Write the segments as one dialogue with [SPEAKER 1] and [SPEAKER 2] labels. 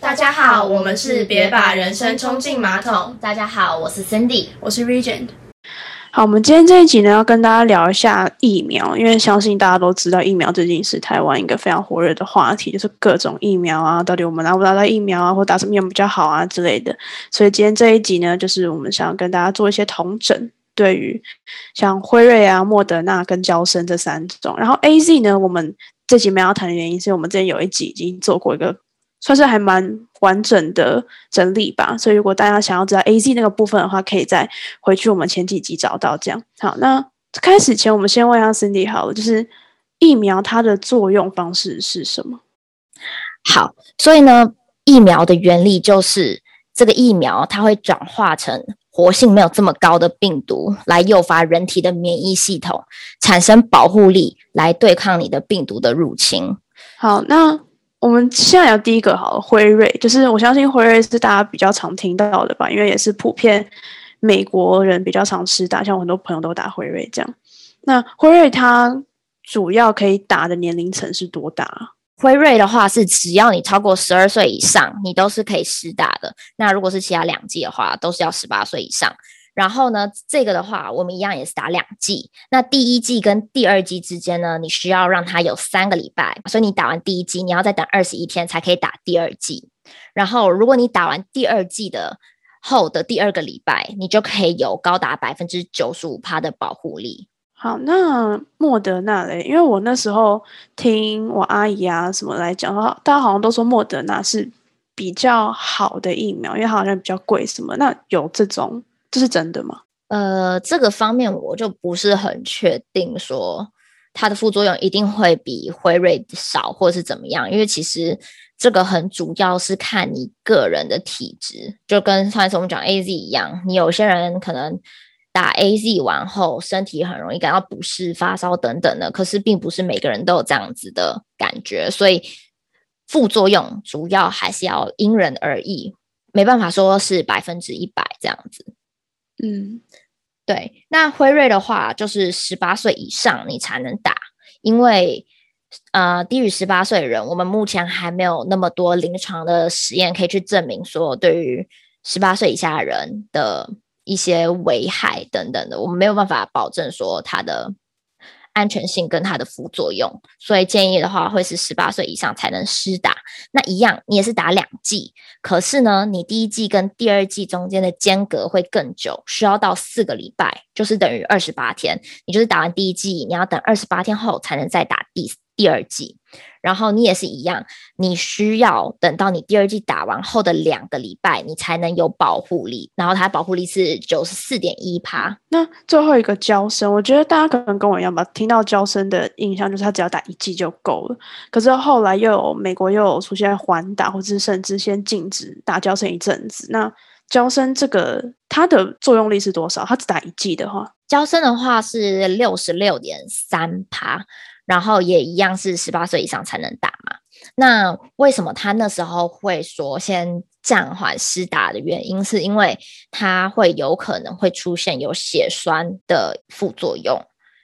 [SPEAKER 1] 大家好，我们是别把人生冲进马桶。
[SPEAKER 2] 大家好，我是 Cindy，
[SPEAKER 1] 我是 Regent。
[SPEAKER 3] 好，我们今天这一集呢，要跟大家聊一下疫苗，因为相信大家都知道，疫苗最近是台湾一个非常火热的话题，就是各种疫苗啊，到底我们拿不拿到疫苗啊，或打什么疫苗比较好啊之类的。所以今天这一集呢，就是我们想要跟大家做一些统整，对于像辉瑞啊、莫德纳跟交生这三种。然后 A Z 呢，我们这集没有谈的原因，是我们之前有一集已经做过一个。算是还蛮完整的整理吧，所以如果大家想要知道 A Z 那个部分的话，可以再回去我们前几集找到。这样好，那开始前我们先问一下 Cindy 好了，就是疫苗它的作用方式是什么？
[SPEAKER 2] 好，所以呢，疫苗的原理就是这个疫苗它会转化成活性没有这么高的病毒，来诱发人体的免疫系统产生保护力，来对抗你的病毒的入侵。
[SPEAKER 3] 好，那。我们现在聊第一个好了，辉瑞，就是我相信辉瑞是大家比较常听到的吧，因为也是普遍美国人比较常吃打，像我很多朋友都打辉瑞这样。那辉瑞它主要可以打的年龄层是多大？
[SPEAKER 2] 辉瑞的话是只要你超过十二岁以上，你都是可以施打的。那如果是其他两剂的话，都是要十八岁以上。然后呢，这个的话，我们一样也是打两剂。那第一剂跟第二剂之间呢，你需要让它有三个礼拜，所以你打完第一剂，你要再等二十一天才可以打第二剂。然后，如果你打完第二剂的后的第二个礼拜，你就可以有高达百分之九十五趴的保护力。
[SPEAKER 3] 好，那莫德纳嘞？因为我那时候听我阿姨啊什么来讲，大家好像都说莫德纳是比较好的疫苗，因为它好像比较贵什么。那有这种？这是真的吗？
[SPEAKER 2] 呃，这个方面我就不是很确定，说它的副作用一定会比辉瑞少，或是怎么样？因为其实这个很主要是看你个人的体质，就跟上次我们讲 A Z 一样，你有些人可能打 A Z 完后身体很容易感到不适、发烧等等的，可是并不是每个人都有这样子的感觉，所以副作用主要还是要因人而异，没办法说是百分之一百这样子。
[SPEAKER 3] 嗯，
[SPEAKER 2] 对，那辉瑞的话就是十八岁以上你才能打，因为呃低于十八岁的人，我们目前还没有那么多临床的实验可以去证明说对于十八岁以下的人的一些危害等等的，我们没有办法保证说它的。安全性跟它的副作用，所以建议的话会是十八岁以上才能施打。那一样，你也是打两剂，可是呢，你第一剂跟第二剂中间的间隔会更久，需要到四个礼拜，就是等于二十八天。你就是打完第一剂，你要等二十八天后才能再打第第二剂。然后你也是一样，你需要等到你第二季打完后的两个礼拜，你才能有保护力。然后它保护力是九十四点一趴。
[SPEAKER 3] 那最后一个交生，我觉得大家可能跟我一样吧，听到交生的印象就是他只要打一剂就够了。可是后来又有美国又有出现缓打，或者是甚至先禁止打交生一阵子。那交生这个它的作用力是多少？它只打一剂的话，
[SPEAKER 2] 交生的话是六十六点三趴。然后也一样是十八岁以上才能打嘛？那为什么他那时候会说先暂缓施打的原因，是因为他会有可能会出现有血栓的副作用，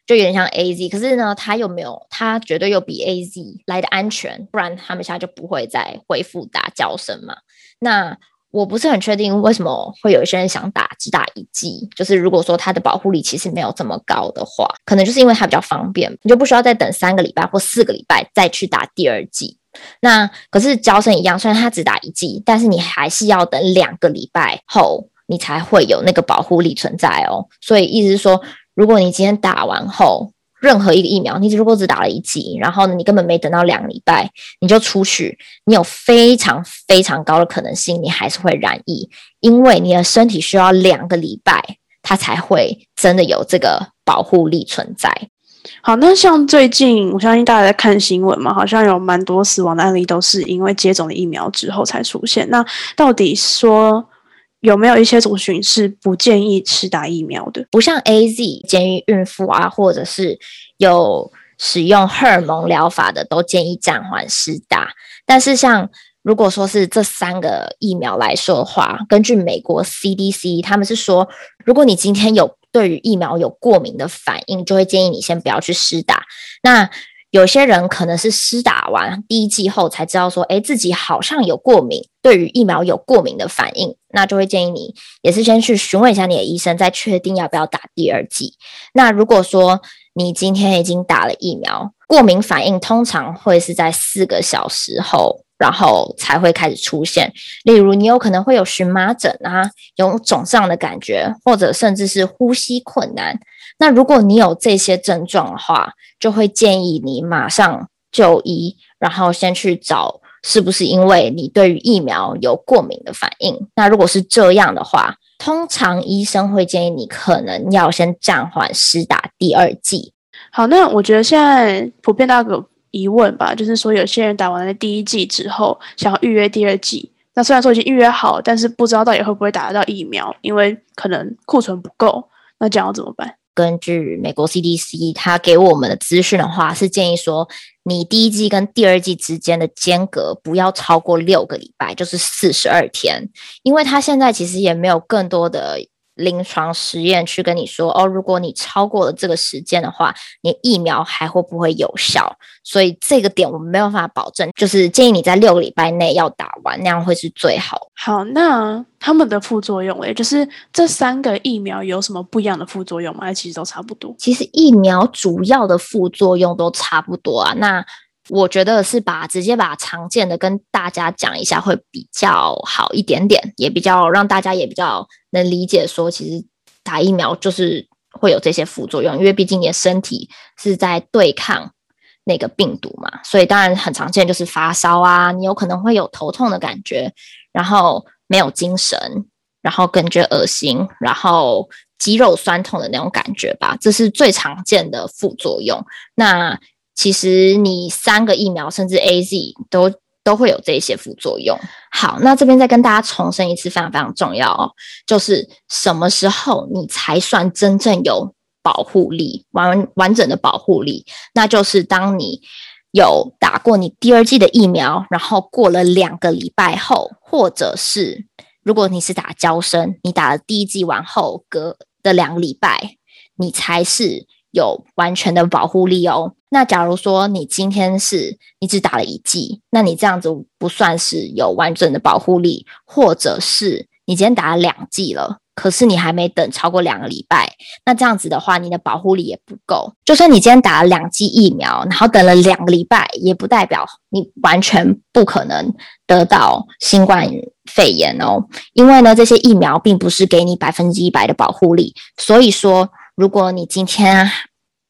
[SPEAKER 2] 就有点像 A Z。可是呢，他又没有，他绝对又比 A Z 来的安全，不然他们现在就不会再恢复打胶生嘛。那我不是很确定为什么会有一些人想打只打一剂，就是如果说它的保护力其实没有这么高的话，可能就是因为它比较方便，你就不需要再等三个礼拜或四个礼拜再去打第二剂。那可是胶生一样，虽然它只打一剂，但是你还是要等两个礼拜后，你才会有那个保护力存在哦。所以意思是说，如果你今天打完后，任何一个疫苗，你如果只打了一剂，然后呢，你根本没等到两个礼拜，你就出去，你有非常非常高的可能性，你还是会染疫，因为你的身体需要两个礼拜，它才会真的有这个保护力存在。
[SPEAKER 3] 好，那像最近，我相信大家在看新闻嘛，好像有蛮多死亡的案例都是因为接种了疫苗之后才出现。那到底说？有没有一些族群是不建议吃打疫苗的？
[SPEAKER 2] 不像 A Z 建议孕妇啊，或者是有使用荷尔蒙疗法的，都建议暂缓施打。但是像如果说是这三个疫苗来说的话，根据美国 C D C，他们是说，如果你今天有对于疫苗有过敏的反应，就会建议你先不要去施打。那有些人可能是施打完第一剂后才知道说，哎，自己好像有过敏，对于疫苗有过敏的反应，那就会建议你也是先去询问一下你的医生，再确定要不要打第二剂。那如果说你今天已经打了疫苗，过敏反应通常会是在四个小时后。然后才会开始出现，例如你有可能会有荨麻疹啊，有肿胀的感觉，或者甚至是呼吸困难。那如果你有这些症状的话，就会建议你马上就医，然后先去找是不是因为你对于疫苗有过敏的反应。那如果是这样的话，通常医生会建议你可能要先暂缓施打第二剂。
[SPEAKER 3] 好，那我觉得现在普遍大个。疑问吧，就是说有些人打完了第一剂之后，想要预约第二剂。那虽然说已经预约好，但是不知道到底会不会打得到疫苗，因为可能库存不够。那这样要怎么办？
[SPEAKER 2] 根据美国 CDC 他给我们的资讯的话，是建议说，你第一剂跟第二剂之间的间隔不要超过六个礼拜，就是四十二天。因为他现在其实也没有更多的。临床实验去跟你说哦，如果你超过了这个时间的话，你疫苗还会不会有效？所以这个点我们没有办法保证，就是建议你在六个礼拜内要打完，那样会是最好。
[SPEAKER 3] 好，那他们的副作用，诶就是这三个疫苗有什么不一样的副作用吗？还其实都差不多。
[SPEAKER 2] 其实疫苗主要的副作用都差不多啊。那我觉得是把直接把常见的跟大家讲一下会比较好一点点，也比较让大家也比较能理解，说其实打疫苗就是会有这些副作用，因为毕竟你的身体是在对抗那个病毒嘛，所以当然很常见就是发烧啊，你有可能会有头痛的感觉，然后没有精神，然后感觉恶心，然后肌肉酸痛的那种感觉吧，这是最常见的副作用。那其实你三个疫苗，甚至 A Z 都都会有这些副作用。好，那这边再跟大家重申一次，非常非常重要哦，就是什么时候你才算真正有保护力，完完整的保护力？那就是当你有打过你第二剂的疫苗，然后过了两个礼拜后，或者是如果你是打胶生，你打了第一剂完后隔的两个礼拜，你才是。有完全的保护力哦。那假如说你今天是你只打了一剂，那你这样子不算是有完整的保护力，或者是你今天打了两剂了，可是你还没等超过两个礼拜，那这样子的话，你的保护力也不够。就算你今天打了两剂疫苗，然后等了两个礼拜，也不代表你完全不可能得到新冠肺炎哦。因为呢，这些疫苗并不是给你百分之一百的保护力，所以说。如果你今天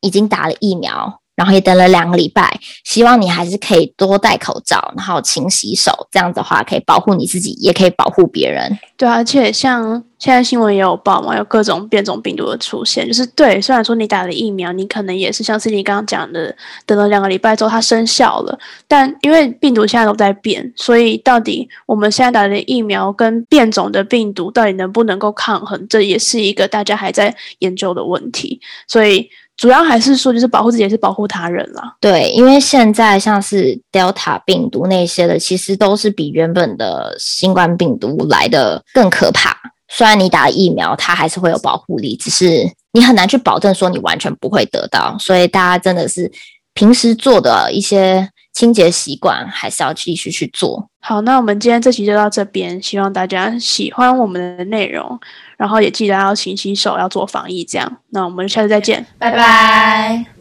[SPEAKER 2] 已经打了疫苗，然后也等了两个礼拜，希望你还是可以多戴口罩，然后勤洗手，这样子的话可以保护你自己，也可以保护别人。
[SPEAKER 3] 对，而且像现在新闻也有报嘛，有各种变种病毒的出现，就是对。虽然说你打了疫苗，你可能也是像是你刚刚讲的，等了两个礼拜之后它生效了，但因为病毒现在都在变，所以到底我们现在打的疫苗跟变种的病毒到底能不能够抗衡，这也是一个大家还在研究的问题。所以。主要还是说，就是保护自己，也是保护他人啦。
[SPEAKER 2] 对，因为现在像是 Delta 病毒那些的，其实都是比原本的新冠病毒来的更可怕。虽然你打疫苗，它还是会有保护力，只是你很难去保证说你完全不会得到。所以大家真的是平时做的一些清洁习惯，还是要继续去做。
[SPEAKER 3] 好，那我们今天这期就到这边，希望大家喜欢我们的内容。然后也记得要勤洗手，要做防疫，这样。那我们下次再见，
[SPEAKER 1] 拜拜。